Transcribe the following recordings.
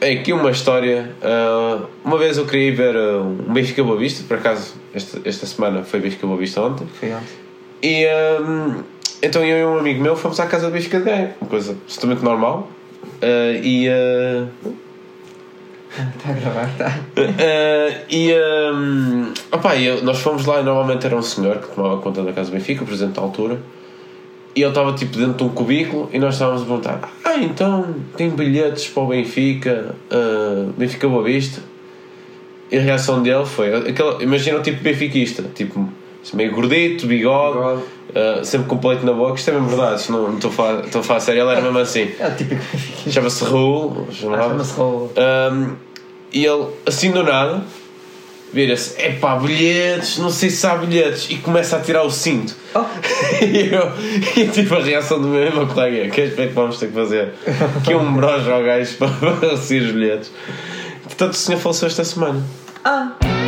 é aqui uma história. Uh, uma vez eu queria ir ver uh, um Benfica Boa Vista, por acaso esta, esta semana foi Benfica Boa Vista ontem. Foi ontem. E um, então eu e um amigo meu fomos à casa do Benfica de Gaia, uma coisa absolutamente normal. Uh, e. Está a gravar, está. e um, opa, eu, nós fomos lá e normalmente era um senhor que tomava conta da casa do Benfica, o presidente da altura. E ele estava tipo dentro de um cubículo e nós estávamos a perguntar: Ah, então tem bilhetes para o Benfica, uh, Benfica Boa Vista? E a reação dele foi: aquela, imagina o tipo benfiquista, tipo meio gordito, bigode, Bigode. uh, sempre com na boca. Isto é mesmo verdade, não não estou a falar, estou a falar sério. Ele era mesmo assim. É o típico benfiquista. Chama-se Raul, Ah, Chama-se Raul. um, e ele, assim do nada, vira-se: é pá, bilhetes, não sei se há bilhetes, e começa a tirar o cinto. Oh. e eu, e tipo, a reação do meu irmão colega: que é que vamos ter que fazer? Que um brojo ao gajo para para receber os bilhetes. Portanto, o senhor faleceu esta semana. Ah!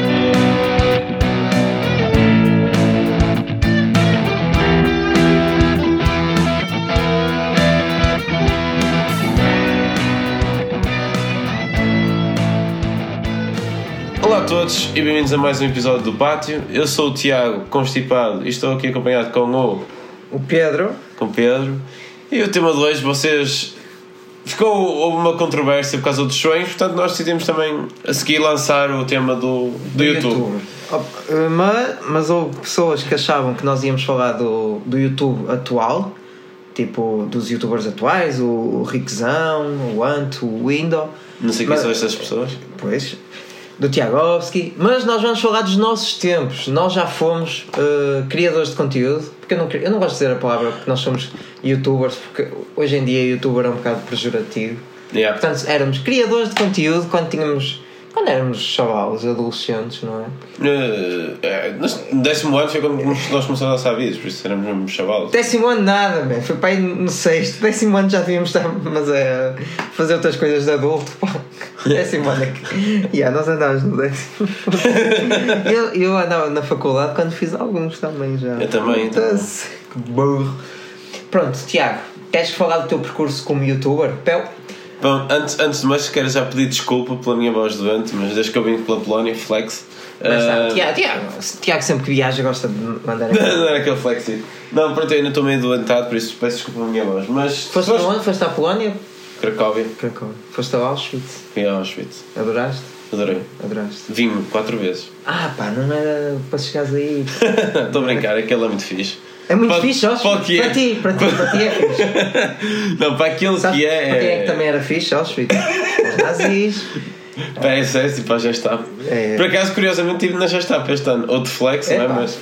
Olá a todos e bem-vindos a mais um episódio do Pátio. Eu sou o Tiago, constipado, e estou aqui acompanhado com o, O Pedro. com o Pedro. E o tema de hoje, vocês. Ficou houve uma controvérsia por causa dos sonhos, portanto, nós decidimos também a seguir lançar o tema do, do, YouTube. Oh, eh, Mas, mas houve pessoas que achavam que nós íamos falar do, do YouTube atual, tipo dos youtubers atuais, o, o Rickzão, o Ant, o Window. Não sei quem Mas- são estas pessoas. Pois, do Tiagovski, mas nós vamos falar dos nossos tempos. Nós já fomos eh, criadores de conteúdo, porque eu não, eu não gosto de dizer a palavra porque nós somos youtubers, porque hoje em dia youtuber é um bocado pejorativo. Yeah. Portanto, éramos criadores de conteúdo quando tínhamos. Quando éramos chavalos, adolescentes, não é? Eh, eh, nós- no décimo ano foi quando nós começamos a lançar vídeos, por isso éramos mesmo chavalos. Décimo ano nada, man. foi para aí no sexto. Décimo ano já devíamos estar mas é, fazer outras coisas de adulto. pá. Décimo ano é que. Yeah, nós andávamos no décimo. eu, eu andava na faculdade quando fiz alguns também já. Eu também, Puta-se, Que burro. Pronto, Tiago, queres falar do teu percurso como youtuber? Pel? Bom, antes, antes de mais, quero já pedir desculpa pela minha voz doente, mas desde que eu vim pela Polónia, flex. Eh, Tiago, Tiago, Tiago sempre que viaja gosta de mandar. não era aquele flexi. Não, pronto, eu ainda estou meio doentado, por isso peço desculpa pela minha voz. Mas. Foste para onde? Foste à Polónia? Cracóvia, Cracóvia. Foste a Auschwitz? fui a Auschwitz. Adoraste? Adorei. Adoraste. Vim quatro vezes. Ah pá, não era para chegares aí. Estou a brincar, aquele é muito fixe. É muito Para- fixe, Auschwitz. para é. Para ti, para ti, para ti é fixe. Não, para aquele Sabes que é. para quem é que também era fixe, Auschwitz? Os nazis. Para esse é, tipo, a Gestapo. É. Por acaso, curiosamente, estive na Gestapo este ano. Outro flex, não é? Epá. Mas.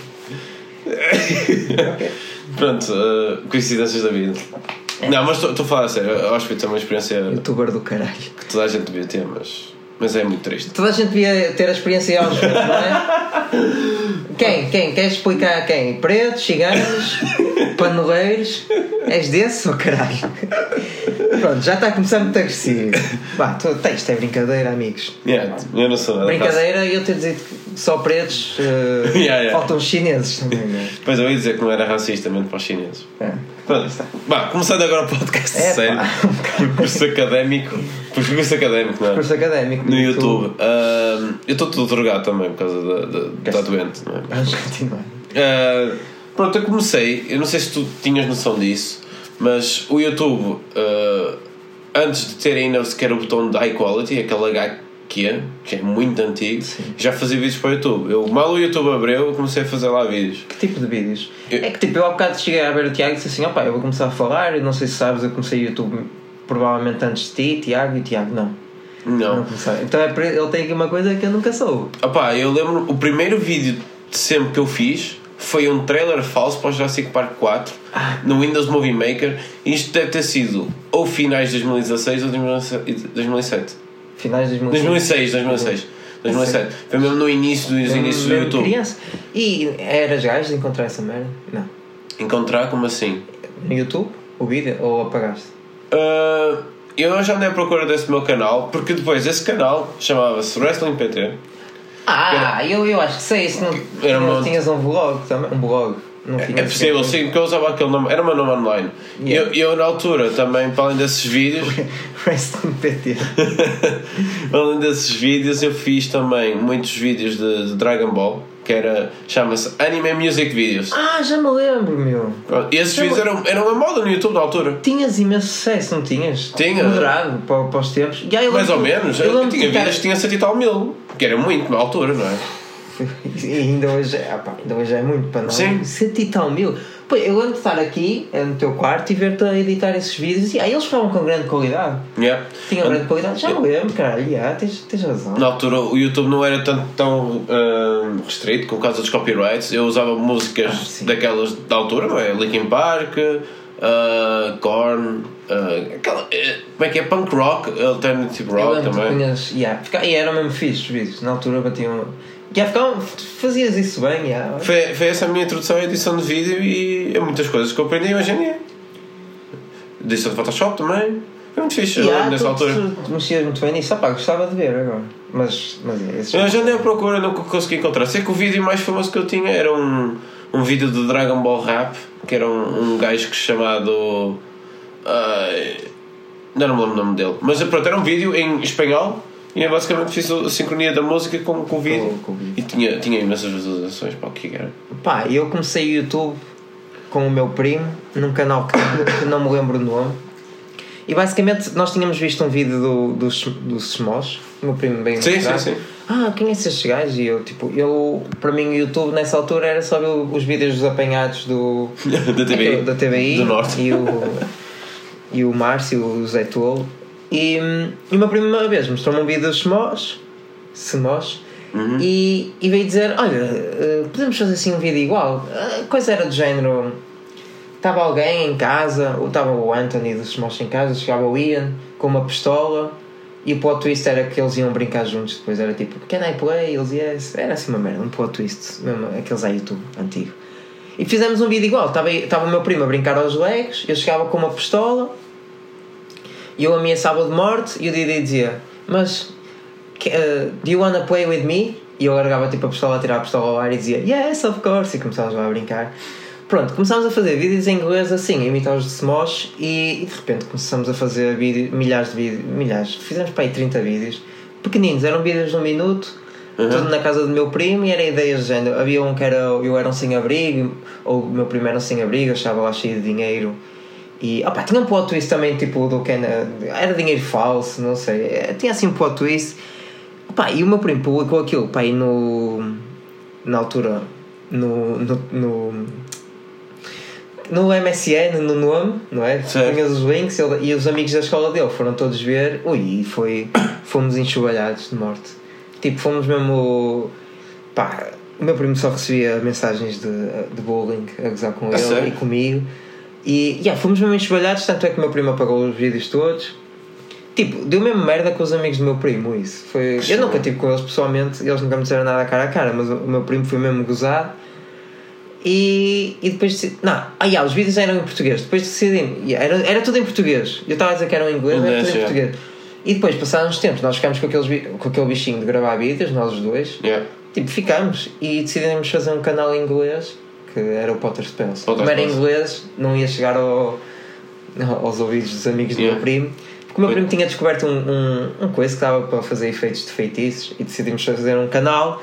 Pronto, eh, coincidências da vida. Não, mas estou estou a falar a sério. Auschwitz é uma experiência Youtuber do caralho. que toda a gente devia ter, mas. Mas é muito triste. Toda a gente devia ter a experiência Auschwitz, não é? Quem? Quem? Queres explicar a quem? Pretos, ciganos, paneleiros? És desse ou caralho? Pronto, já está a começar muito agressivo. Vá, tu, isto é brincadeira, amigos. Yeah, eu não sou nada. Brincadeira e eu ter dito que só pretos, eh, Yeah, yeah. faltam os chineses também, não é? Pois eu ia dizer que não era racista mesmo para os chineses. É. Pronto, Bah, começando agora o podcast É, sério. pá. Percurso académico. Percurso académico, não é? Curso académico. No YouTube. Ahm, eu estou todo drogado também por causa da, da, da doente, não é? Vamos continuar. Ah, pronto, eu comecei, eu não sei se tu tinhas noção disso, mas o YouTube, ah, antes de ter ainda sequer o botão de high quality, aquele H que é, que é muito antigo, já fazia vídeos para o YouTube. Eu, mal o YouTube abriu, eu comecei a fazer lá vídeos. Que tipo de vídeos? Eu- É que tipo, eu há bocado cheguei a ver o Tiago e disse assim: opá, eu vou começar a falar. E não sei se sabes, eu comecei o YouTube provavelmente antes de ti, Tiago, e o Tiago não. Não Não. Então é, ele tem aqui uma coisa que eu nunca soube. Opá, eu lembro, o primeiro vídeo de sempre que eu fiz foi um trailer falso para o Jurassic Park 4 no Windows Movie Maker. Isto deve ter sido ou finais de 2016 ou 2007. Finais de 2006, 2006. 2007. Foi mesmo no início dos inícios do YouTube. criança. E eras gajo de encontrar essa merda? Não. Encontrar como assim? No YouTube? O vídeo? Ou apagaste? Ah, eu já andei à procura desse meu canal, porque depois esse canal chamava-se Wrestling PT. Ah, eu, eu acho que sei. Isso não, Era não tinhas um blog também? Um blog? É tinha possível, sim, porque eu usava aquele nome, era o meu nome online. E Yeah. Eu, eu, na altura, também, para além desses vídeos, Wrestling PT. Além desses vídeos, eu fiz também muitos vídeos de, de Dragon Ball, que era, chama-se Anime Music Videos. Ah, já me lembro, meu. E esses Eu- vídeos eram, eram uma moda no YouTube na altura. Tinhas imenso sucesso, não tinhas? Tinha. Moderado para, para os tempos. Já, Mais ou menos. Eu Eu, tinha vídeos que tinha 100 e tal mil, que era muito na altura, não é? E ainda hoje, é- ah pá, ainda hoje é muito para nós. Sim. E tal mil. Pô, eu lembro de estar aqui eh, no teu quarto e ver-te a editar esses vídeos e aí eles ficavam com grande qualidade. Yeah. Tinham grande qualidade. Já me lembro, caralho. Já, tens, tens razão. Na altura o YouTube não era tanto tão ah, restrito com causa dos copyrights. Eu usava músicas Ah, daquelas da altura, não é? Linkin Park, ah, Korn, ah, aquela, eh, como é que é? Punk rock, alternative rock também. punhas. Yeah, fica- e era mesmo fixe os vídeos. Na altura batiam. Ficavam. Fazias isso bem, já. Foi, foi essa a minha introdução à edição de vídeo e é muitas coisas que eu aprendi hoje em dia. Edição de Photoshop também. Foi muito fixe lembro nessa tu- altura. tu- tu mexias muito bem nisso. Ah, pá, gostava de ver agora. Mas, mas é, esses- Eu já andei à procura, não consegui encontrar. Sei que o vídeo mais famoso que eu tinha era um, um vídeo de Dragon Ball Rap, que era um, um gajo que chamado. Ai, não, me lembro o nome dele. Mas pronto, era um vídeo em espanhol e eu basicamente fiz a sincronia da música com, com o vídeo. Com- com o vídeo. E tinha, tinha imensas visualizações para o que era. Pá, eu comecei o YouTube com o meu primo num canal que, que não me lembro o nome. E basicamente nós tínhamos visto um vídeo do, dos dos Smos, o meu primo bem Sim, sim, sim. Ah, quem é esses gajos? E eu, tipo, eu, para mim, o YouTube nessa altura era só ver os vídeos dos apanhados do, da TVI. Da TVI Do Norte. e o, e o Márcio, o Zé Tolo. E, e uma primeira vez mostrou-me um vídeo dos Smos, Smos Uhum. e, e veio dizer: Olha, eh, podemos fazer assim um vídeo igual. A coisa era do género: estava alguém em casa, ou estava o Anthony dos Smos em casa, chegava o Ian com uma pistola. E o plot twist era que eles iam brincar juntos. Depois era tipo, can I play? Eles yes. Era assim uma merda, um plot twist, mesmo aqueles a YouTube antigo. E fizemos um vídeo igual. Estava, estava o meu primo a brincar aos legos, eu chegava com uma pistola e eu ameaçava de morte e o Didi dizia: Mas uh, do you wanna play with me? E eu largava tipo a pistola, a tirar a pistola ao ar e dizia Yes, of course. E começávamos lá a brincar. Pronto, começámos a fazer vídeos em inglês assim, a imitar os de Smosh e, e de repente começamos a fazer vídeo, milhares de vídeos, milhares, fizemos para aí 30 vídeos, pequeninos, eram vídeos de um minuto, tudo na casa do meu primo e era ideias de género. Havia um que era eu era um sem-abrigo, ou o meu primo era um sem-abrigo, eu estava lá cheio de dinheiro. E opa, tinha um plot twist também, tipo do que era, era dinheiro falso, não sei. eh, Tinha assim um plot twist. Opa, e o meu primo publicou aquilo, pá, aí no. na altura, no. no, no no MSN, no nome, não é? Tinhas os links ele- e os amigos da escola dele foram todos ver. Ui, e foi. Fomos enxovalhados de morte. Tipo, fomos mesmo. Pá, o meu primo só recebia mensagens de, de bullying a gozar com ele sério? e comigo. E yeah, fomos mesmo enxovalhados, tanto é que o meu primo apagou os vídeos todos. Tipo, deu mesmo merda com os amigos do meu primo, isso. Foi, eu nunca tive com eles pessoalmente, eles nunca me disseram nada cara a cara, mas o, meu primo foi mesmo gozado. E, e depois decidi, não, ah, yeah, os vídeos eram em português. Depois decidi, yeah, era, era tudo em português. Eu estava a dizer que eram em inglês, era Inglês, tudo em português. E depois, passaram uns tempos, nós ficámos com, aqueles, com aquele bichinho de gravar vídeos, nós os dois. Yeah. Tipo, ficámos e decidimos fazer um canal em inglês que era o Potter Spells. Como era em inglês, não ia chegar ao, aos ouvidos dos amigos do Yeah. meu primo. Porque o meu primo tinha descoberto um, um, um coisa que estava para fazer efeitos de feitiços e decidimos fazer um canal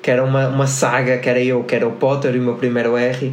que era uma, uma saga, que era eu, que era o Potter e o meu primo era o R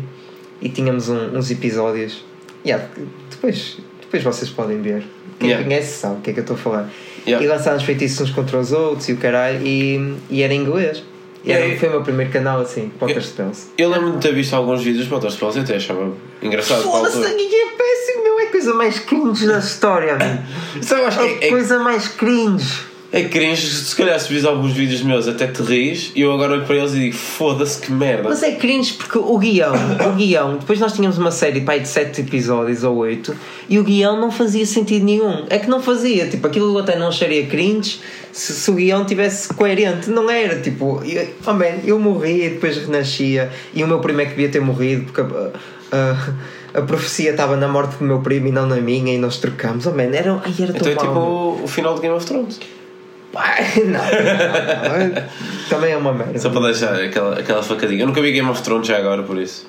e tínhamos um- uns episódios. Yeah, depois, depois vocês podem ver. Quem Yeah. conhece sabe o que é que eu estou a falar. Yeah. E lançámos feitiços uns contra os outros e o caralho, e, e era em inglês. E era, aí- foi o meu primeiro canal assim, Potter Spells. Eu lembro de ter visto alguns vídeos de Potter Spells e até achava engraçado. Foda-se, é péssimo, meu. É a coisa mais cringe da história, mano. Eu acho que É é, a coisa mais cringe. É, cringe. Se calhar se vis alguns vídeos meus até te ris e eu agora olho para eles e digo foda-se que merda. Mas é cringe porque o guião, o guião, depois nós tínhamos uma série pai, de 7 episódios ou 8 e o guião não fazia sentido nenhum. É que não fazia, tipo, aquilo até não acharia cringe se, se o guião tivesse coerente. Não era, tipo, eu, oh man, eu morria e depois renascia e o meu primo é que devia ter morrido porque a, a, profecia estava na morte do meu primo e não na minha e nós trocamos. Oh man, era, ai, era tão Então é tipo o, o final de Game of Thrones. Pá, não, não, não, também é uma merda. Só para deixar aquela, aquela facadinha. Eu nunca vi Game of Thrones já agora por isso.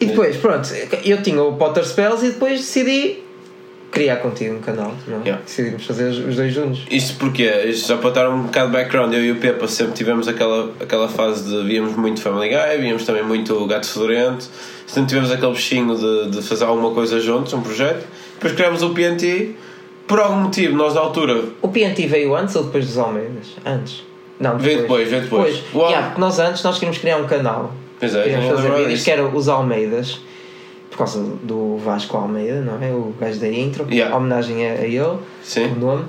E depois, pronto, eu tinha o Potter Spells e depois decidi criar contigo um canal, não é? Yeah. Decidimos fazer os dois juntos. Isto porque Isto já para dar um bocado de background, eu e o Pepa sempre tivemos aquela, aquela fase de víamos muito Family Guy, víamos também muito o Gato Fedorento, sempre tivemos aquele bichinho de, de fazer alguma coisa juntos, um projeto. Depois criámos o PNT, por algum motivo, nós na altura. O PNT veio antes ou depois dos Almeidas? Antes. Não, depois. Veio depois, veio depois. Uau. Yeah, porque nós antes nós queríamos criar um canal. Pois é, Queríamos fazer vídeos disso. que era os Almeidas, por causa do Vasco Almeida, não é? O gajo da intro, Yeah. homenagem a, a ele, Sim. o nome.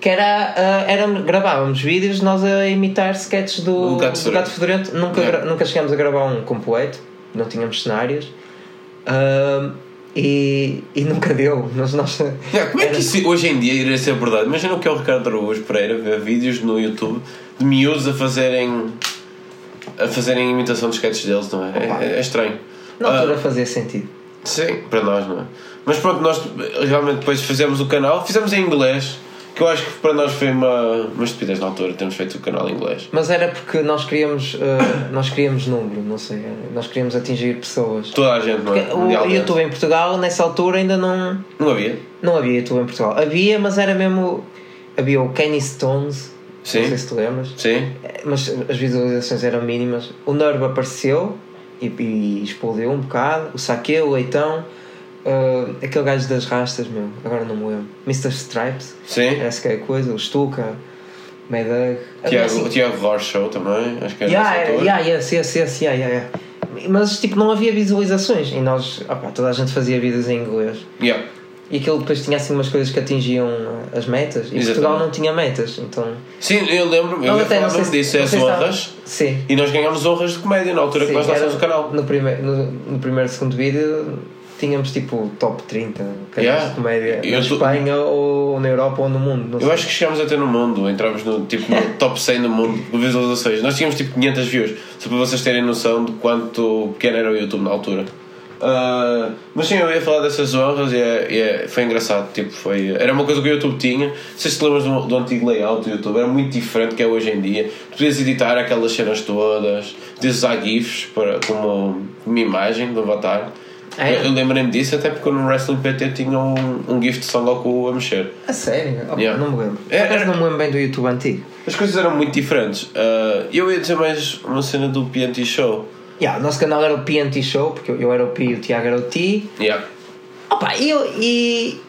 Que era, ah, era, gravávamos vídeos nós a imitar sketches do, Do Gato do Gato Fedorento. Nunca, Yeah. nunca chegámos a gravar um completo, não tínhamos cenários. Ah, e, e nunca deu. Nós, nós, Yeah, como é era- que isso hoje em dia iria ser verdade? Imagina o que é o Ricardo Araújo Pereira ver vídeos no YouTube de miúdos a fazerem a fazerem imitação de sketches deles, não é? É, é estranho. Na altura fazia sentido. Sim, para nós, não é? Mas pronto, nós realmente depois fizemos o canal, fizemos em inglês, que eu acho que para nós foi uma, uma estupidez na altura termos feito o canal em inglês. Mas era porque nós queríamos, ah, nós queríamos número, não sei, nós queríamos atingir pessoas. Toda a gente, não é? Porque o. YouTube em Portugal, nessa altura, ainda não, Não havia? não havia YouTube em Portugal. Havia, mas era mesmo. Havia o Kenny Stones, Sim. não sei se tu lembras, Sim. mas as visualizações eram mínimas. O Nerve apareceu e, e explodiu um bocado. O Saque, o Leitão, ah, aquele gajo das rastas, meu, agora não me lembro. Mr. Stripes, Sim. parece que é a coisa. O Stuka, Maydag. Tiago, assim, o Tiago Roche Show também, acho que era Yeah, nessa altura. yeah, yes, yes, yes, yeah, yeah, yeah. Mas tipo, não havia visualizações e nós, opá, toda a gente fazia vídeos em inglês Yeah. e aquilo depois tinha assim umas coisas que atingiam uh, as metas e Exatamente. Portugal não tinha metas, então. Sim, eu lembro, eu Nós até não sei se- disso, é as honras. Sim. E nós ganhámos honras de comédia na altura que sim, nós era lançámos o canal. No primeiro, no, no primeiro segundo vídeo tínhamos tipo top 30 canais Yeah. de comédia Eu na tô- Espanha ou na Europa ou no mundo. Eu sei. acho que chegámos até no mundo, entramos no, tipo, no top 100 do mundo de visualizações. Nós tínhamos tipo 500 views, só para vocês terem noção de quanto pequeno era o YouTube na altura. Ah, mas sim, eu ia falar dessas honras e, é, e é- foi engraçado. Tipo, foi, era uma coisa que o YouTube tinha. Não sei se te lembras do, do antigo layout do YouTube, era muito diferente do que é hoje em dia. Tu podias editar aquelas cenas todas, podias usar GIFs para, como uma imagem do avatar. É? Eu, eu lembrei-me disso até porque no Wrestling PT tinha um, um GIF de Son Goku a mexer. A sério? Yeah. Não me lembro. É, era- não me lembro bem do YouTube antigo. As coisas eram muito diferentes. Ah, eu ia dizer mais uma cena do PNT Show. Yeah, o nosso canal era o PNT Show, porque eu, eu era o P e o Tiago era o T. Yeah. Opa, e eu, e,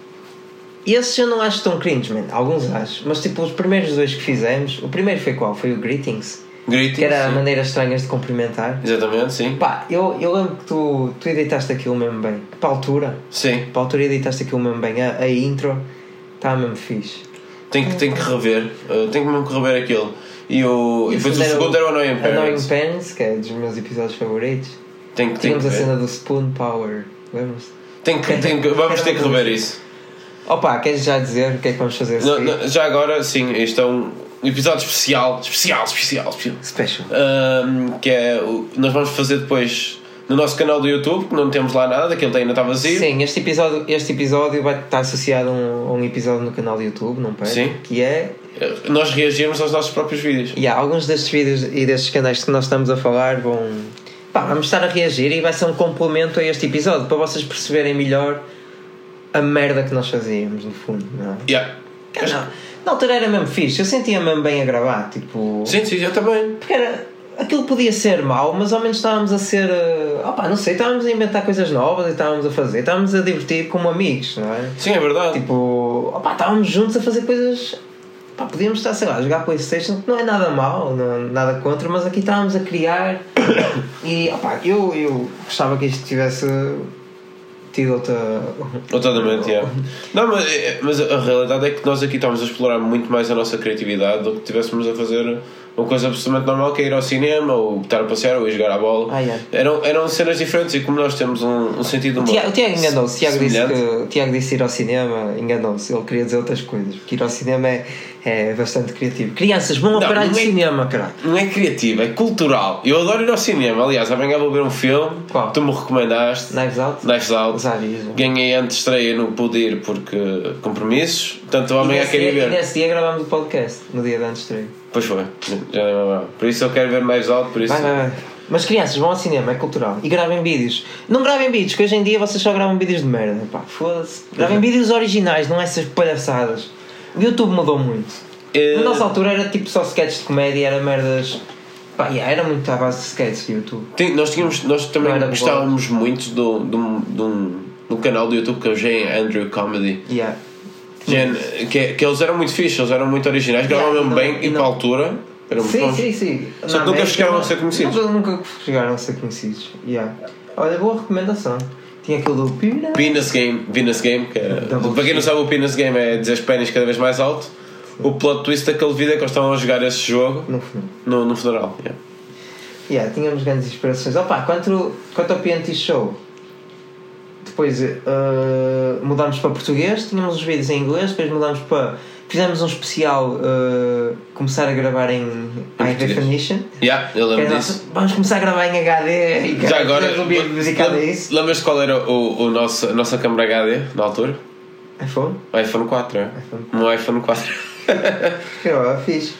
e esses eu não acho tão cringe, man. Alguns acho. Mas tipo, os primeiros dois que fizemos, o primeiro foi qual? Foi o Greetings, Greetings. que era sim. maneiras estranhas de cumprimentar. Exatamente, sim. Pá, eu, eu lembro que tu, tu editaste aquilo mesmo bem. Para a altura, Sim. para a altura editaste aquilo mesmo bem. A, a intro estava mesmo fixe. Tenho que, tenho que rever. ah, tenho mesmo que rever aquilo. E, o, e depois o segundo era o Annoying Annoying Parents. Parents, que é dos meus episódios favoritos. Tenho, que- Tínhamos que a cena do Spoon Power. Lembras-te? Tenho que, tenho que- vamos ter que rever isso. Opa, queres já dizer o que é que vamos fazer Não, não, já agora, sim, isto é um episódio especial. Especial, especial, especial. Special. Ahm, que é. o- Nós vamos fazer depois no nosso canal do YouTube, que não temos lá nada, aquele ainda está vazio. Sim, este episódio, este episódio vai estar associado a um, a um episódio no canal do YouTube, não perde? Sim. Que é. Nós reagirmos aos nossos próprios vídeos. E há alguns destes vídeos e destes canais que nós estamos a falar vão. Pá, vamos estar a reagir e vai ser um complemento a este episódio para vocês perceberem melhor a merda que nós fazíamos, no fundo, não é? Yeah. Não, na altura era mesmo fixe, eu sentia mesmo bem a gravar, tipo. Sim, sim, eu também. Porque era. Aquilo podia ser mau, mas ao menos estávamos a ser. Uh, opá, não sei, estávamos a inventar coisas novas e estávamos a fazer, estávamos a divertir como amigos, não é? Sim, é verdade. Tipo, opá, estávamos juntos a fazer coisas. Pá, podíamos estar, sei lá, a jogar Playstation, que não é nada mau, não, nada contra, mas aqui estávamos a criar e opá, eu, eu gostava que isto tivesse tido outra. Totalmente, yeah. Não, mas, é- mas a realidade é que nós aqui estamos a explorar muito mais a nossa criatividade do que estivéssemos a fazer uma coisa absolutamente normal que é ir ao cinema ou estar a passear ou ir jogar a bola. Ah, yeah. eram, eram cenas diferentes e como nós temos um, um sentido de O Tiago, enganou-se, o Tiago disse, que, o Tiago disse ir ao cinema, enganou-se, ele queria dizer outras coisas, porque ir ao cinema é, é bastante criativo. Crianças, vão ao caralho de é- cinema, caralho. não é criativo, é cultural. Eu adoro ir ao cinema. Aliás, amanhã vou ver um filme Qual? tu me recomendaste, Knives Out? Knives Out. Ganhei antes de estreia, não pude ir porque compromissos. Portanto, amanhã queria dia, e ver. nesse dia gravámos o podcast, no dia de antes de estreia. Pois foi, já nem lembro. Por isso eu quero ver mais alto, por isso. Vai, vai, vai. Mas crianças vão ao cinema, é cultural. E gravem vídeos. Não gravem vídeos, que hoje em dia vocês só gravam vídeos de merda. Pá, foda-se. Gravem Uhum. vídeos originais, não essas palhaçadas. O YouTube mudou muito. Eh, Na nossa altura era tipo só sketches de comédia, era merdas. Pá, yeah, era muito à base de sketches do YouTube. Tem- nós, tínhamos, nós também gostávamos muito do, do, de um, de um canal do YouTube que é o Jane Andrew Comedy. Yeah. Jane, que, que eles eram muito fixes, eles eram muito originais, gravavam Yeah, mesmo não- bem e não- para a altura eram muito Sim, bons. sim, sim. Só que nunca América, chegaram a ser conhecidos. Nunca, nunca chegaram a ser conhecidos. Yeah. Olha, boa recomendação. Tinha aquele do Pira. Penis Game, Venus Game, que é, Double para quem não sabe, o Penis Game é dizer os pênis cada vez mais alto. O plot twist daquele vídeo é que eles estavam a jogar esse jogo No no, no funeral. yeah. Yeah, tínhamos grandes inspirações. Opa, quanto, quanto ao PNT Show, depois eh, mudámos para português, tínhamos os vídeos em inglês, depois mudámos para. Fizemos um especial eh, começar a gravar em High. Definition. Yeah, eu lembro era disso. nosso- vamos começar a gravar em HD e Já agora, um lembras qual era o, o nosso, a nossa câmera HD na altura? iPhone? O iPhone 4, é? iPhone. Um iPhone 4. Eu fiz.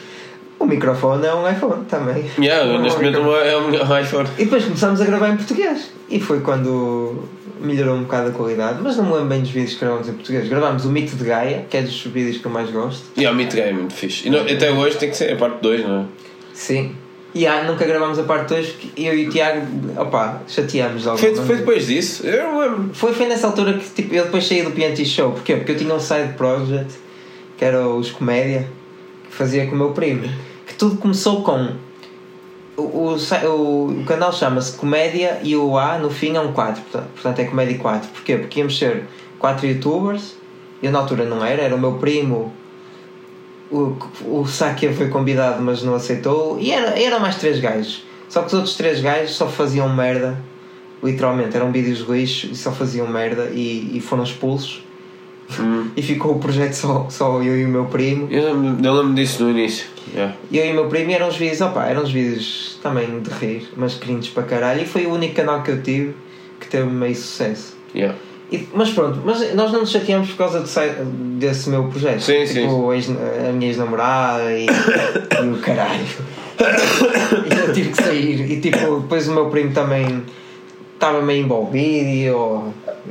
O microfone é um iPhone também. yeah, Um neste momento é um iPhone. E depois começámos a gravar em português. E foi quando melhorou um bocado a qualidade. Mas não me lembro bem dos vídeos que gravamos em português. Gravámos o Mito de Gaia, que é dos vídeos que eu mais gosto. E yeah, o Meet Game é muito fixe. E não- até hoje tem que ser a parte 2, não é? Sim. E ah, nunca gravámos a parte 2 porque eu e o Tiago, opá, chateámos logo. Foi, foi depois disso? Eu não lembro. Foi, foi nessa altura que tipo, eu depois saí do PNT Show. Porquê? Porque eu tinha um side project que era os Comédia, que fazia com o meu primo. Que tudo começou com. O, o, o, canal chama-se Comédia e o A no fim é um 4, portanto, é Comédia 4. Porquê? Porque íamos ser 4 youtubers, eu na altura não era, era o meu primo. O, o Sakia foi convidado, mas não aceitou. E era, era mais três gajos. Só que os outros três gajos só faziam merda literalmente eram vídeos de lixo e só faziam merda e, e foram expulsos Hum. e ficou o projeto só, só eu e o meu primo Eu lembro, eu lembro disso no início. Yeah. eu e o meu primo eram uns vídeos, opa, eram uns vídeos também de rir, mas cringe para caralho e foi o único canal que eu tive que teve meio sucesso Yeah. E- mas pronto, mas nós não nos chateamos por causa de desse meu projeto Sim, tipo, ex- a minha ex-namorada e, e o caralho e eu tive que sair e tipo, depois o meu primo também estava meio envolvido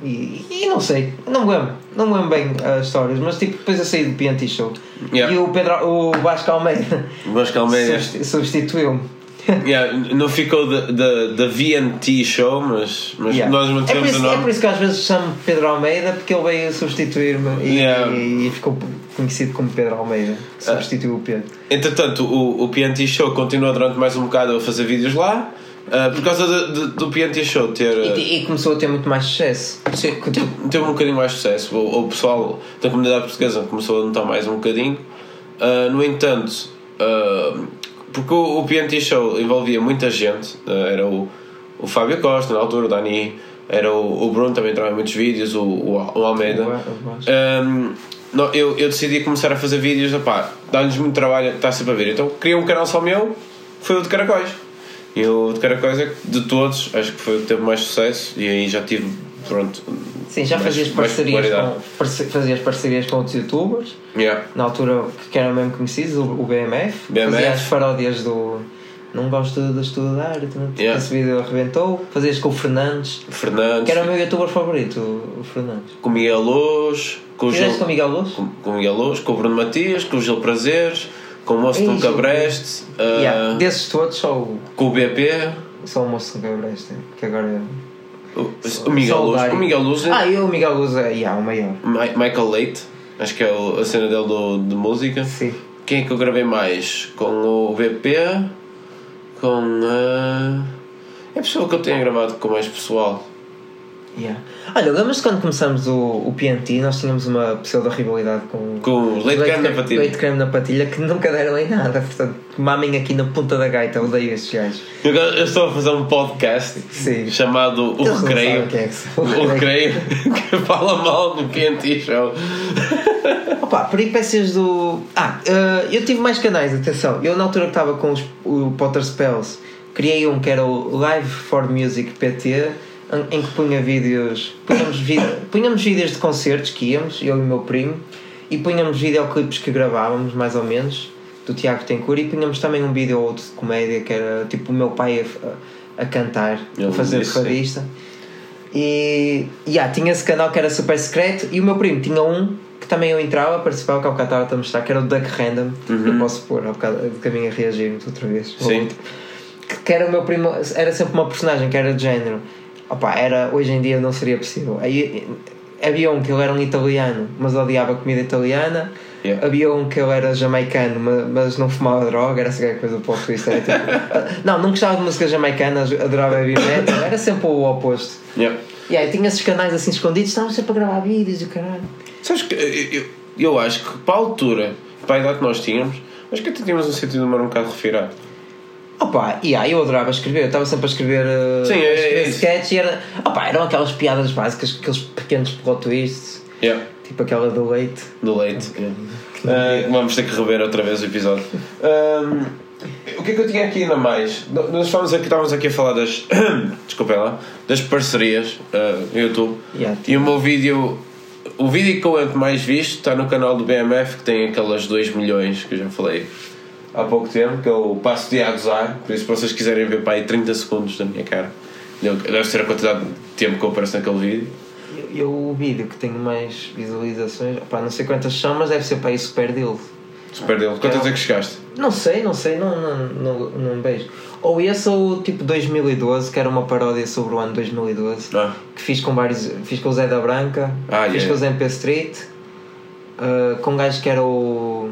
e, e, e não sei, não me lembro, não me lembro bem as histórias, mas tipo, depois eu saí do PNT Show Yeah. e o, Pedro, o Vasco Almeida Vasco Almeida. substi- substituiu-me. Yeah, não ficou da VNT Show, mas, mas Yeah. nós é, por mantemos isso, o é nome. por isso que às vezes chamo Pedro Almeida porque ele veio substituir-me e, Yeah. e- e ficou conhecido como Pedro Almeida. Substituiu o Pedro. Entretanto, o, o PNT Show continuou durante mais um bocado a fazer vídeos lá. Ah, por causa de- de- do PNT Show ter. ah, E, e começou a ter muito mais sucesso. Sim, teve, teve um bocadinho mais sucesso. O, o pessoal da comunidade portuguesa começou a notar mais um bocadinho. Ah, no entanto, porque o, o PNT Show envolvia muita gente, era o, o Fábio Costa, na altura, o Dani, era o, o Bruno, também entrava em muitos vídeos, o, o, o Almeida. Um, não, eu, eu decidi começar a fazer vídeos, opá, dá-lhes muito trabalho, está sempre a ver. Então criei um canal só meu, foi o de Caracóis. E o de Caracóis é que de todos, acho que foi o que teve mais sucesso. E aí já tive, pronto. Sim, já mais- fazias parcerias, com, parce- fazias parcerias com outros youtubers, Yeah. na altura que eram mesmo conhecidos, o, o BMF. BMF. Fazia as paródias do Não Gosto de Estudar, tu- Yeah. esse vídeo arrebentou. Fazias com o Fernandes, Fernandes, que era o meu youtuber favorito, o Fernandes. com o Miguel Luz, com o, Fizeste Gil, com Miguel Luz? com, com Miguel Luz, com o Bruno Matias, com o Gil Prazeres, com o Moço do Cabreste, ah, Yeah, Desses todos, só o, com o BP, só o moço do Gabreste, que agora é. o, o Miguel Luz. O Miguel Luz Ah, e o Miguel Luz é yeah, o maior. Mi- Michael Leite, acho que é o- a cena dele do, de música. Sim. Quem é que eu gravei mais? Com o VP, com a. É a pessoa que eu tenho gravado com mais pessoal. Yeah. Olha, lembras-te quando começamos o, o PNT, nós tínhamos uma pseudo-rivalidade com, Com o leite creme na patilha. leite creme na patilha que nunca deram em nada, portanto, mamem aqui na ponta da gaita, odeio estes gajos. Eu, eu estou a fazer um podcast Sim. chamado O Eles Recreio. é. O Recreio, que fala mal do PNT Show. Opa, peripécias do. Ah, eh, eu tive mais canais, atenção. Eu na altura que estava com os, o Potter Spells, criei um que era o Live for Music PT, em, que punha vídeos. Punhamos, vi- punhamos vídeos de concertos que íamos, eu e o meu primo, e punhamos videoclipes que gravávamos, mais ou menos, do Tiago Tencourt, e punhamos também um vídeo ou outro de comédia que era tipo o meu pai a, a cantar, Ele a fazer fadista. E yeah, tinha esse canal que era super secreto e o meu primo tinha um que também eu entrava, participava, que há bocado estava a mostrar, que era o Duck Random. Eu posso pôr há bocado de caminho a reagir outra vez. Uhum. Sim. que era o meu primo, era sempre uma personagem que era de género. Opa, era, hoje em dia não seria possível. Aí, havia um que ele era um italiano, mas odiava comida italiana. Yeah. Havia um que ele era jamaicano, ma- mas não fumava droga, era que coisa do plot twist. Tipo, não, não gostava de música jamaicana, adorava heavy metal, era sempre o oposto. Yeah. E aí tinha esses canais assim escondidos, estavam sempre a gravar vídeos e o caralho. Sabes que eu, eu, eu acho que para a altura, para a idade que nós tínhamos, acho que até tínhamos um sentido de humor um bocado refinado. Opa, e aí eu adorava escrever, eu estava sempre a escrever, uh, Sim, é- a escrever é sketch e era, opa, eram aquelas piadas básicas, aqueles pequenos plot twists, Yeah. tipo aquela do leite. Do leite. yeah. Ah, vamos ter que rever outra vez o episódio. Ahm, o que é que eu tinha aqui ainda mais? Nós estávamos aqui, estávamos aqui a falar das. Desculpem lá. Das parcerias no YouTube. Yeah. E o meu vídeo. O vídeo que eu ando mais visto está no canal do BMF que tem aquelas 2 milhões que eu já falei há pouco tempo, que é o Passo de a Gozar. Por isso, se vocês quiserem ver para aí 30 segundos da minha cara, deve ser a quantidade de tempo que eu apareço naquele vídeo. Eu, eu o vídeo que tenho mais visualizações, opa, não sei quantas são, mas deve ser para aí super dele. Super dele. Quantas é que chegaste? Não sei, não sei, não, não, não, não vejo. Ou esse ou tipo 2012, que era uma paródia sobre o ano 2012. Ah, que fiz com vários. Fiz com o Zé da Branca, Ah, fiz yeah. com o Zé MP Street, uh, com um gajo que era o.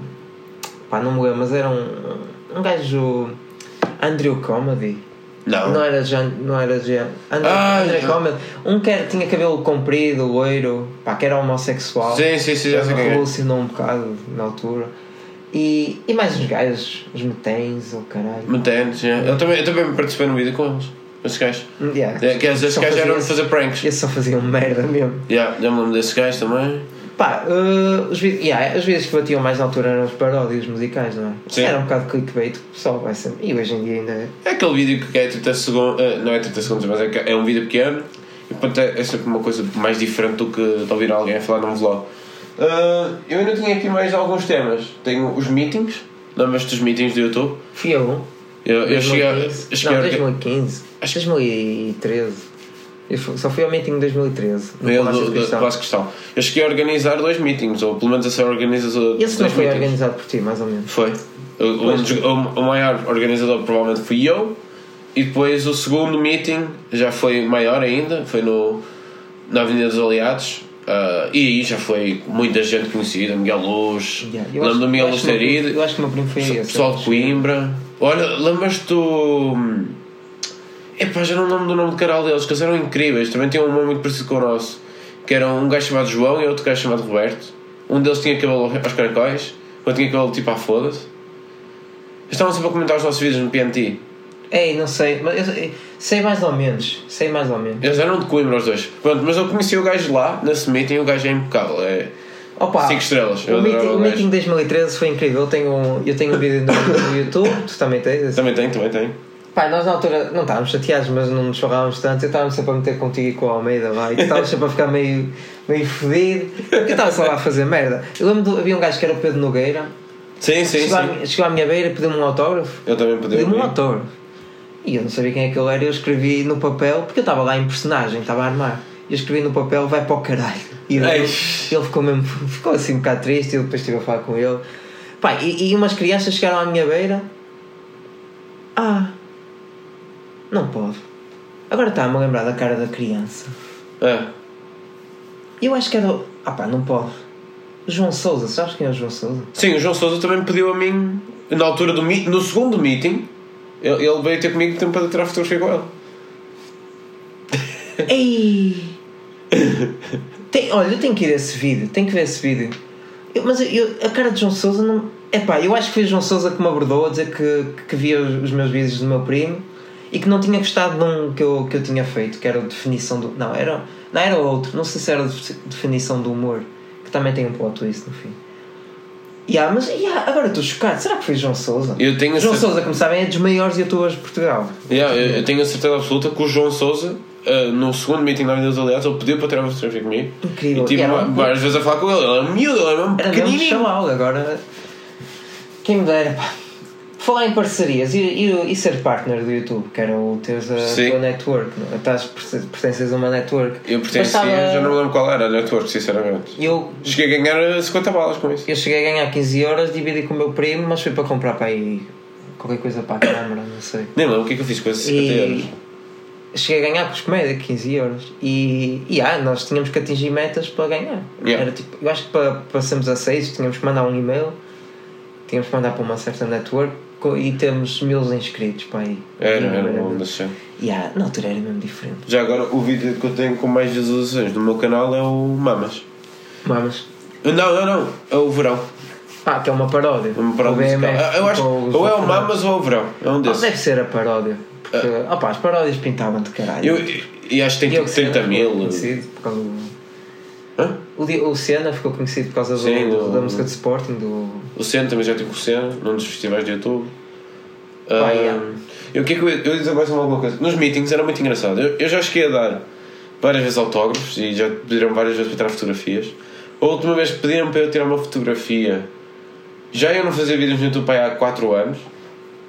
pá, não me lembro, mas era um. um gajo. Andrew Comedy. não. Não era Jean. Não era Jean. Andrew, Ah, André já. Comedy. Um que era, tinha cabelo comprido, loiro, pá, que era homossexual. Sim, sim, sim, já sei é. revolucionou um bocado na altura. E, e mais uns gajos, os metens, o caralho. Metenos, yeah. eu, também, eu também participei no vídeo com eles. Esses gajos. Yeah. É, que esses gajos eram de fazer pranks. Esses só faziam merda mesmo. Yeah, já me lembro desses gajos também. Pá, uh, os, vídeos, yeah, os vídeos que batiam mais na altura eram os paródias musicais, não é? Sim. Era um bocado clickbait, o pessoal vai sempre. E hoje em dia ainda é. É aquele vídeo que é 30 segundos. não é 30 segundos, mas é, é um vídeo pequeno. E portanto é, é sempre uma coisa mais diferente do que de ouvir alguém a falar num vlog. Ah, eu ainda tinha aqui mais alguns temas. Tenho os meetings. Lembras-te dos meetings do YouTube? Fui eu. Eu, eu cheguei a. 2015. eu cheguei Não, a orga- 2015. Acho- 2013. Eu só fui ao meeting em 2013. no Eu, Palácio do, de. Palácio de. Eu cheguei a organizar dois meetings, ou pelo menos a ser organizador de Esse não foi meetings. organizado por ti, mais ou menos. Foi. O, o, o maior organizador provavelmente fui eu. E depois o segundo meeting já foi maior ainda, foi no, na Avenida dos Aliados. ah, e aí já foi muita gente conhecida, Miguel Luz, Yeah, lembro do Miguel Luz ter ido, Eu acho que o meu primo foi esse. pessoal de Coimbra. Olha, lembras-te do. Epá, já não lembro do nome do canal deles, que eles eram incríveis, também tinham um nome muito parecido com o nosso. Que era um gajo chamado João e outro gajo chamado Roberto. Um deles tinha cabelo aos caracóis, outro tinha cabelo tipo à foda-se. Estavam sempre a comentar os nossos vídeos no PNT. Ei, não sei, mas eu sei- mais ou menos. Sei mais ou menos. Eles eram de Coimbra os dois. Pronto, mas eu conheci o gajo lá, nesse meeting, e o gajo é impecável. É Opa, 5 estrelas. O meeting, o meeting de 2013 foi incrível. Eu tenho um, eu tenho um vídeo no, no YouTube, tu também tens. esse? Também tem, também tem. Pá, nós na altura não estávamos chateados, mas não nos falávamos tanto. Eu estava sempre a meter contigo e com o Almeida e tu estavas sempre a ficar meio, meio fodido. Eu estava só lá a fazer merda. Eu lembro de, havia um gajo que era o Pedro Nogueira, Sim, sim, chegou, sim. À, chegou à minha beira e pediu-me um autógrafo. Eu também pedi. Pediu-me um autógrafo. E eu não sabia quem é que ele era, eu escrevi no papel, porque eu estava lá em personagem, estava a armar. Eu escrevi no papel, vai para o caralho. E ele, ele ficou mesmo, ficou assim um bocado triste, e eu depois estive a falar com ele. Pá, e, e umas crianças chegaram à minha beira. Ah, não pode. Agora está-me a lembrar da cara da criança. É. Eu acho que era. o- Ah pá, não pode. João Souza, sabes quem é o João Souza? Sim, o João Souza também me pediu a mim, na altura do meet, no segundo meeting, ele, ele veio ter comigo tempo para tirar fotografia com ele. Ei! Tem, olha, eu tenho que ir a esse vídeo, tenho que ver esse vídeo. Eu- mas eu, a cara de João Souza não. Epá, eu acho que foi o João Souza que me abordou a dizer que, que via os meus vídeos do meu primo e que não tinha gostado de um que eu, que eu tinha feito, que era o definição do. Não, era, não era outro, não sei se era de- definição do humor, que também tem um plot twist no fim. Yeah, mas yeah, agora estou chocado, será que foi João Souza? Eu tenho a João cer- Souza, como sabem, é dos maiores youtubers de Portugal. Yeah, eu, eu tenho a certeza absoluta que o João Souza, uh, no segundo meeting da Avenida dos Aliados, ele pediu para tirar uma fotografia comigo. Incrível. E tive E era va- um- várias vezes a falar com ele. Ele é um miúdo, ele é mesmo Era mesmo pequenininho. chaval, agora. Quem me dera, pá. Falar em parcerias e, e, e ser partner do YouTube, que era o teres a Sim. tua network, não é? Estás, pertences a uma network. Eu pertencia, já não lembro qual era a network, sinceramente. Eu, Cheguei a ganhar 50 balas com isso. eu cheguei a ganhar 15 euros, dividi com o meu primo, mas foi para comprar para aí qualquer coisa para a câmara, não sei. Nem lembro o que é que eu fiz com esses 50 euros. E cheguei a ganhar com os comédia 15 euros. E, e ah, nós tínhamos que atingir metas para ganhar. Yeah. Era tipo, eu acho que para, para sermos aceitos tínhamos que mandar um e-mail, tínhamos que mandar para uma certa network e temos mil inscritos para aí. Era, era bom deixar. E ah, na altura era mesmo diferente. Já agora, o vídeo que eu tenho com mais visualizações no meu canal é o Mamas. Vamos. Não, não, não. É o Verão. Ah, que é uma paródia. É uma paródia musical. BMF Eu acho ou é o. Mamas ou é o Verão. É um Não, desses. deve ser a paródia. Porque, opá, as paródias pintavam de caralho. Eu, e acho que tem tipo Sena 30 ficou mil. por causa do- Hã? O, o Senna ficou conhecido por causa do, Sim, do- da música de Sporting, do. O Senna também já tive com o Senna, num dos festivais de YouTube. Pá, Ah, eu, que é que eu, eu ia dizer mais alguma coisa? Nos meetings era muito engraçado. Eu, eu já cheguei a dar várias vezes autógrafos e já pediram várias vezes para tirar fotografias. A última vez que pediram para eu tirar uma fotografia, já eu não fazia vídeos no YouTube há 4 anos.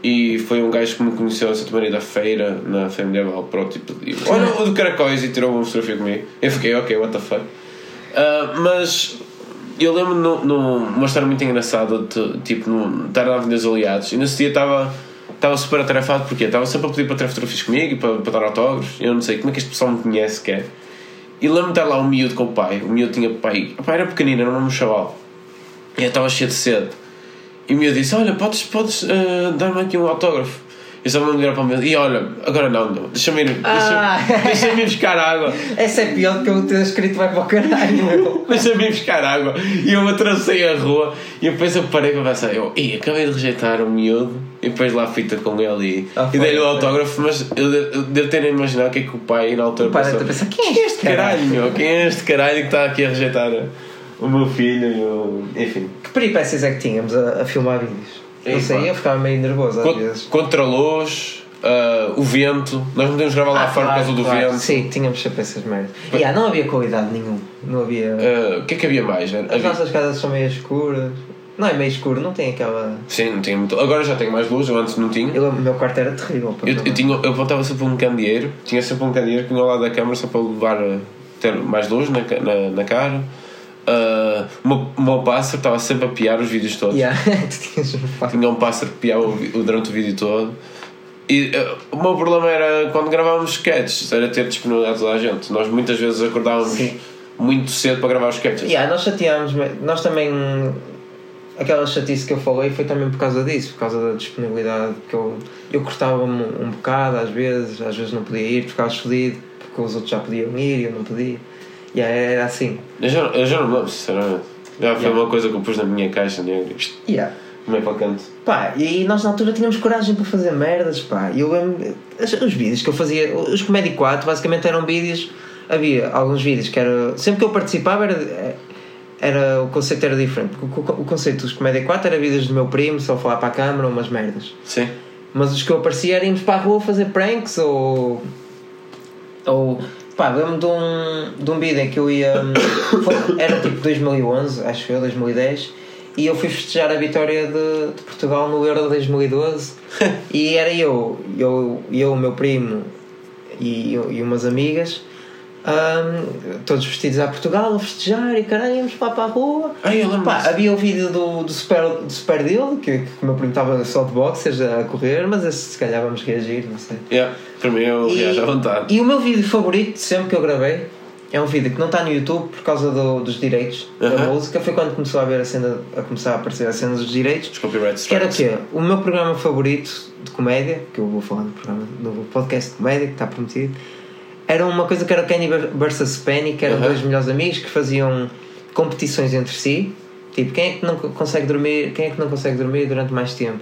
E foi um gajo que me conheceu a Santa Maria da Feira, na Medieval, pronto, pediu: Olha o do Caracóis e tirou uma fotografia comigo. Eu fiquei, ok, what the fuck. Ah, mas eu lembro de uma história muito engraçada de, tipo, no, estar na Avenida dos Aliados. E nesse dia estava estava super atarefado porque estava sempre a pedir para tirar fotografias comigo e para, para dar autógrafos. Eu não sei como é que este pessoal me conhece sequer e lembro-me de estar lá um miúdo com o pai. O miúdo tinha pai, o pai era pequenino, era um chaval. E eu estava cheio de sede. E o miúdo disse, olha, podes, podes ah, dar-me aqui um autógrafo eu só me virar para o miúdo e olha, agora não, não deixa-me ir, deixa, Ah. deixa-me ir buscar água Essa é pior do que eu ter escrito vai para o caralho, meu. Deixa-me ir buscar água. E eu atravessei a rua e depois eu parei para pensar, eu, Ih, acabei de rejeitar o miúdo e depois lá fita com ele e, Ah, e dei-lhe o autógrafo, mas eu, eu devo ter a imaginar o que é que o pai na altura O pai pensou. ter pensado, quem é este Caralho, meu, quem é este caralho que está aqui a rejeitar o meu filho e o... Enfim. Que peripécias é que tínhamos a, a filmar vídeos? Sei, pá. eu ficava meio nervoso às vezes. Contra a luz, ah, o vento, nós não podemos gravar lá Ah, fora por causa do claro. vento. Sim, tínhamos sempre essas merdas. E ah, não havia qualidade nenhuma. Não havia. Ah, o que é que havia mais? As Havia- nossas casas são meio escuras. Não é meio escuro, não tem aquela. Sim, não tinha muito. Agora já tenho mais luz, eu antes não tinha. Eu, o meu quarto era terrível. Eu, eu, tinha, eu apontava sempre um candeeiro, tinha sempre um candeeiro que tinha ao lado da câmara só para levar ter mais luz na, na, na cara. Ah, o, meu, pássaro estava sempre a piar os vídeos todos. Yeah. Tinha um pássaro que piava o, durante o vídeo todo. E ah, o meu problema era quando gravávamos sketches, era ter disponibilidade de toda a gente. Nós muitas vezes acordávamos Sim. muito cedo para gravar os sketches. Yeah, nós chateámos, nós também. Aquela chatice que eu falei foi também por causa disso, por causa da disponibilidade. que Eu, eu cortava-me um bocado às vezes, às vezes não podia ir, porque ficava fodido, porque os outros já podiam ir e eu não podia. E yeah, era assim. Eu, já, eu já não me lembro, sinceramente. Já foi Yeah. uma coisa que eu pus na minha caixa negra. Yeah. Meio para o canto. Pá, e nós na altura tínhamos coragem para fazer merdas, pá. E eu. Os, os vídeos que eu fazia, os Comedy 4 basicamente eram vídeos. Havia alguns vídeos que era. Sempre que eu participava era. era o conceito era diferente. O, o- o conceito dos Comédia 4 era vídeos do meu primo, só falar para a câmara, umas merdas. Sim. Mas os que eu aparecia era irmos para a rua fazer pranks ou. Ou. Pá, lembro de um, de um vídeo em que eu ia. foi- era tipo 2011, acho eu, 2010. E eu fui festejar a vitória de, de Portugal no Euro 2012. e era eu, eu, eu o meu primo e, e umas amigas. Ahm, todos vestidos a Portugal a festejar e caralho, íamos lá para a rua. Ai, Pá, havia o vídeo do, do, super, do super dele, que, que primo estava só de boxers a correr, mas esse se calhar vamos reagir, não sei. Yeah, para mim eu reajo à vontade. e o meu vídeo favorito, sempre que eu gravei, é um vídeo que não está no YouTube por causa do- dos direitos da Aham. música. Foi quando começou a haver a cena, a começar a aparecer a cena dos direitos. Os copyright Que era o quê? O meu programa favorito de comédia, que eu vou falar no, programa, no podcast de comédia, que está prometido, era uma coisa que era o Kenny vs Penny, que eram dois melhores amigos que faziam competições entre si. Tipo, quem é que não consegue dormir, quem é que não consegue dormir durante mais tempo?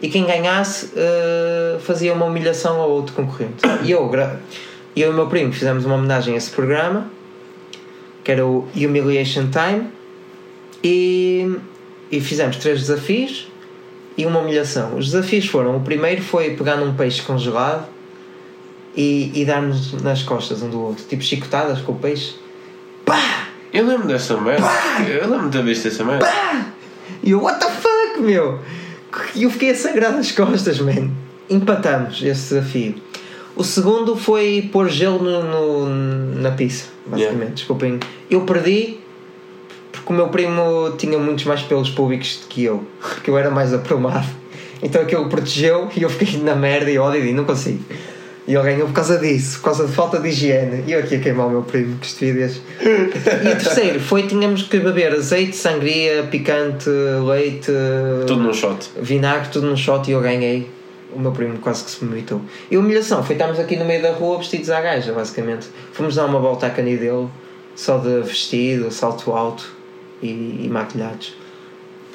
E quem ganhasse eh, fazia uma humilhação ao outro concorrente. E eu, eu e o meu primo fizemos uma homenagem a esse programa, que era o Humiliation Time, e, e fizemos três desafios e uma humilhação. Os desafios foram: o primeiro foi pegar num peixe congelado e, e dar-nos nas costas um do outro, tipo chicotadas com o peixe. Pá! Eu lembro dessa merda. Eu lembro de ter visto essa merda. E eu, what the fuck, meu? E eu fiquei a sangrar nas costas, man. Empatamos esse desafio. O segundo foi pôr gelo no, no- na pizza, basicamente. Yeah. Desculpem. Eu perdi porque o meu primo tinha muitos mais pelos públicos que eu. Porque eu era mais aprumado. Então aquilo protegeu e eu fiquei na merda e ódio e não consigo. E ele ganhou por causa disso, por causa de falta de higiene. E eu aqui a queimar o meu primo, que estupidez. E o terceiro foi: tínhamos que beber azeite, sangria, picante, leite, Tudo num shot. vinagre, tudo num shot e eu ganhei. O meu primo quase que se vomitou. E a humilhação foi estarmos aqui no meio da rua vestidos à gaja, basicamente. Fomos dar uma volta à Canidelo, só de vestido, salto alto e, e maquilhados.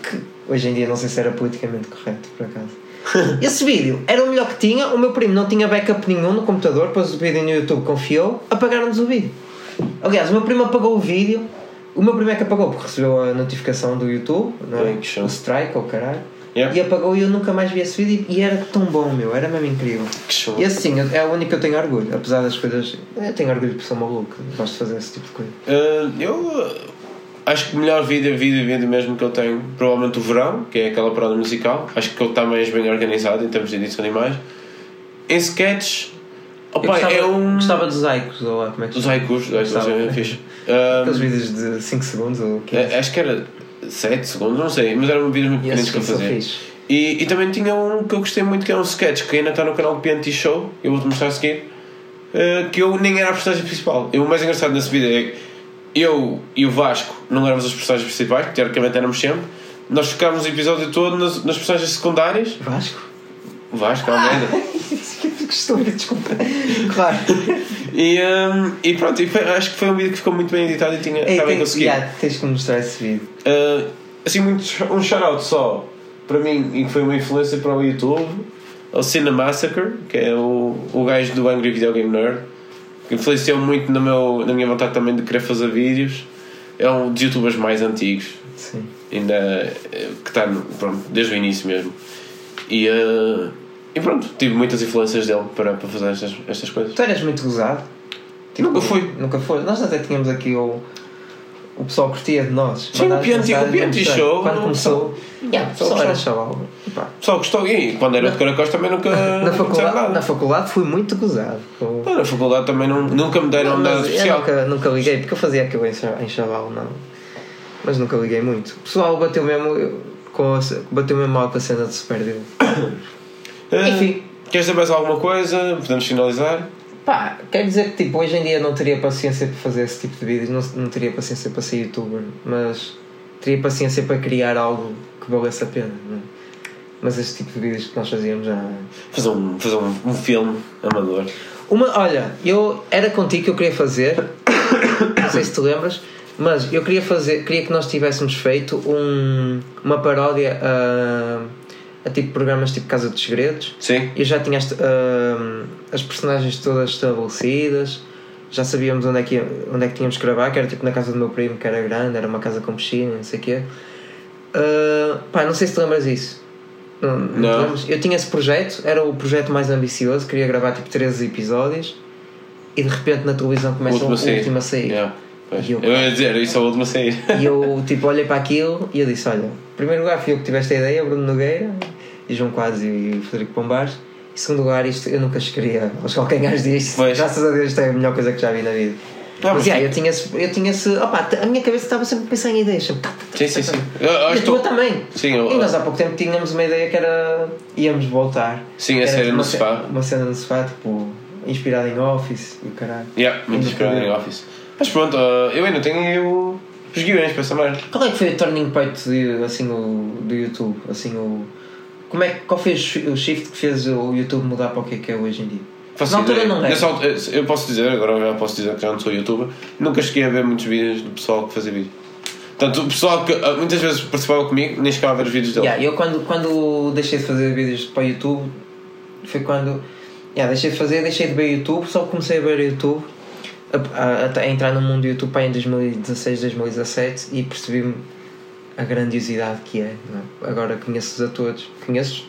Que hoje em dia não sei se era politicamente correto, por acaso. Esse vídeo era o melhor que tinha. O meu primo não tinha backup nenhum no computador, pôs o vídeo no YouTube, confiou, apagaram-nos o vídeo. Aliás, o meu primo apagou o vídeo. O meu primo é que apagou porque recebeu a notificação do YouTube, não é? Bem, que show. o strike ou caralho. Yeah. E apagou e eu nunca mais vi esse vídeo e era tão bom, meu, era mesmo incrível. Que show. E assim, é o único que eu tenho orgulho, apesar das coisas. Eu tenho orgulho por ser maluco, gosto de fazer esse tipo de coisa. Uh, eu acho que o melhor vídeo, vídeo, vídeo mesmo que eu tenho, provavelmente o Verão, que é aquela parada musical. Acho que ele está mais bem organizado em termos de edição de imagem. Em sketches, Eu opa, gostava, é um. gostava dos haikus, ou lá como é que Dos haikus, dos Gostava. é fixe. Um, Aqueles vídeos de 5 segundos ou 15. eh, acho que era 7 segundos, não sei, mas eram vídeos muito pequeninos esses que eu fazia. E, e também tinha um que eu gostei muito que era um sketch que ainda está no canal do PNT Show, eu vou-te mostrar a seguir, eh, que eu nem era a personagem principal. E o mais engraçado nesse vídeo é que eu e o Vasco não éramos as personagens principais, que teoricamente éramos sempre. Nós ficámos o episódio todo nas, nas personagens secundárias. Vasco? Vasco, Almeida. Gostou, desculpa. Claro. E, hum, e pronto, e acho que foi um vídeo que ficou muito bem editado e tinha, Ei, está bem conseguido. yeah, tens que mostrar esse vídeo. Uh, assim, muito, um shout-out só para mim e que foi uma influência para o YouTube ao Cine Massacre, que é o, o gajo do Angry Video Game Nerd, influenciou muito no meu, na minha vontade também de querer fazer vídeos. É um dos youtubers mais antigos, Sim. ainda eh, que está pronto, desde o início mesmo. E, uh, e pronto, tive muitas influências dele para, para fazer estas, estas coisas. Tu eras muito gozado? Nunca fui. Nunca foi. Nós até tínhamos aqui o. O pessoal curtia de nós. Sim, o PNT, o mostrava. Show, Quando começou. Yeah, o pessoal. Só gostou e quando era de Caracós também nunca Na faculdade, nada. na faculdade fui muito gozado. com- Ah, Na faculdade também não, nunca me deram nada especial. nunca, nunca liguei, porque eu fazia aquilo em, cha- em chaval, não. Mas nunca liguei muito. O pessoal bateu mesmo, eu- com a, bateu mesmo mal com a cena de Super Deal. Ah, Enfim. Queres saber mais alguma coisa? Podemos finalizar? Pá, quer dizer que tipo, hoje em dia não teria paciência para fazer esse tipo de vídeos, não, não teria paciência para ser youtuber, mas teria paciência para criar algo que valesse a pena. É? Mas este tipo de vídeos que nós fazíamos já. Fazer um, fazer um, um filme amador. Uma, olha, eu era contigo que eu queria fazer, não sei se te lembras, mas eu queria fazer, queria que nós tivéssemos feito um, uma paródia a, a tipo programas tipo Casa dos Segredos. Sim? Eu já tinha as, ah, as personagens todas estabelecidas, já sabíamos onde é, que, onde é que tínhamos que gravar, que era tipo na casa do meu primo, que era grande, era uma casa com piscina, não sei o quê. Ah, pá, não sei se te lembras disso. Não, não lembras? Eu tinha esse projeto, era o projeto mais ambicioso, queria gravar tipo 13 episódios e de repente na televisão começa o Última a sair. último a sair. Yeah. E eu- eu ia dizer, isso é o último a sair. E eu tipo olhei para aquilo e eu disse: Olha, em primeiro lugar fui eu que tiveste a ideia, Bruno Nogueira e João Quadros e Frederico Pombares. Em segundo lugar, isto eu nunca chegaria aos calcanhares disto. Pois. Graças a Deus, isto é a melhor coisa que já vi na vida. Não, mas mas yeah, fica- eu tinha esse. Eu tinha esse opa, a minha cabeça estava sempre a pensar em ideias. Sempre, tá, tá, tá, Sim, sim, sim. Eu, eu E a tua também. Sim, eu- E nós há pouco tempo tínhamos uma ideia que era. íamos voltar. Sim, a série tipo no sofá. Uma cena no sofá, tipo, inspirada em Office e o caralho. Yeah, muito foi- em Office. Mas pronto, uh, eu ainda tenho os guiões para essa merda. Qual é que foi o turning point de, assim, o, do YouTube? Assim, o, como é, qual foi o shi- o shift que fez o YouTube mudar para o que é que é hoje em dia? Faço Na altura não era. Nessa altura- eu posso dizer, agora já posso dizer que já não sou youtuber, nunca cheguei a ver muitos vídeos do pessoal que fazia vídeo. Portanto, o pessoal que uh, muitas vezes participava comigo, nem chegava a ver os vídeos dele. Yeah, eu quando, quando deixei de fazer vídeos para o YouTube foi quando yeah, deixei de fazer, deixei de ver YouTube, só comecei a ver YouTube a, a- a entrar no mundo do YouTube em 2016, 2017 e percebi-me a grandiosidade que é. é? Agora conheço-os a todos, conheço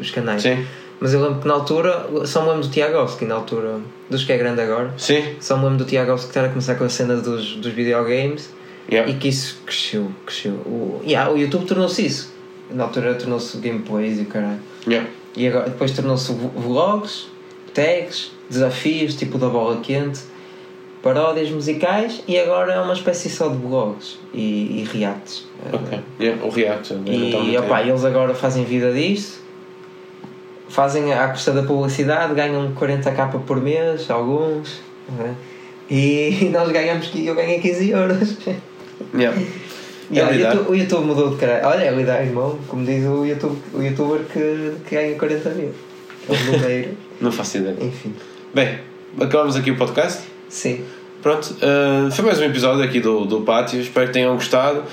os, canais. Sim, Mas eu lembro que na altura, só me lembro do Tiagovski, na altura, dos que é grande agora, sim. só me lembro do Tiagovski estar a começar com a cena dos, dos videogames Yeah. e que isso cresceu, cresceu. O, yeah, o YouTube tornou-se isso. Na altura tornou-se gameplays e o caralho. Yeah. E agora, depois tornou-se vlogs, tags, desafios, tipo da bola quente, paródias musicais e agora é uma espécie só de blogs e, e reacts. Ok. Yeah, o React. E eventualmente, opá, é. eles agora fazem vida disto, fazem à custa da publicidade, ganham 40k por mês, alguns, não é? e nós ganhamos, eu ganhei 15 euros. Yeah. E É olha. YouTube, o YouTube mudou de caralho. Olha, é lidar, irmão, como diz o, YouTube, o youtuber que, que ganha 40 mil. É um número, Não faço ideia. enfim. Bem, acabamos aqui o podcast. Sim. Pronto, uh, foi mais um episódio aqui do, do Pátio. Espero que tenham gostado.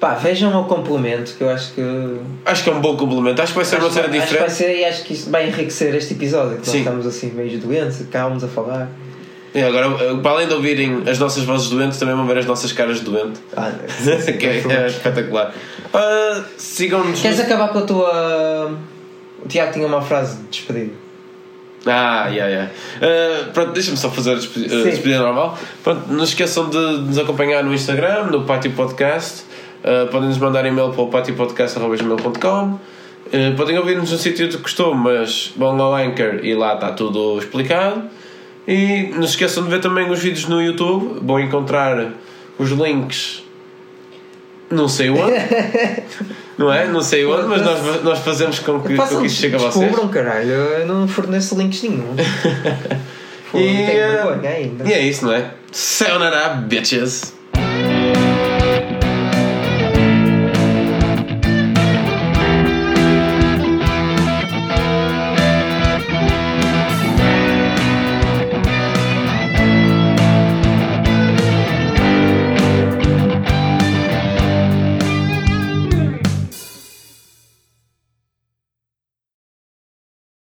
Pá, vejam o complemento, que eu acho que. Acho que é um bom complemento. Acho que vai ser uma acho, cena acho que vai diferente. ser e acho que isso vai enriquecer este episódio, que Sim. nós estamos assim meio doentes, calmos a falar. E agora, uh, para além de ouvirem as nossas vozes doentes, também vão ver as nossas caras de doente. Ah, que é, é espetacular. Uh, Sigam-nos. Queres acabar com a tua. O Tiago tinha uma frase de despedida. Ah, yeah, yeah. Uh, pronto, deixa-me só fazer a despe- uh, Sim. despedida normal. Pronto, não esqueçam de nos acompanhar no Instagram, no Pátio Podcast. Uh, podem nos mandar e-mail para o patiopodcast.gmail.com uh, Podem ouvir-nos no sítio de costume, mas vão ao Anchor e lá está tudo explicado. E não se esqueçam de ver também os vídeos no YouTube. Vão encontrar os links não sei onde. Não é? Não sei onde, mas nós, nós fazemos com que, com que isso chegue a vocês. Descubram, caralho, eu não forneço links nenhum. Pô, E, tenho vergonha ainda. E é isso, não é? Sayonara, bitches!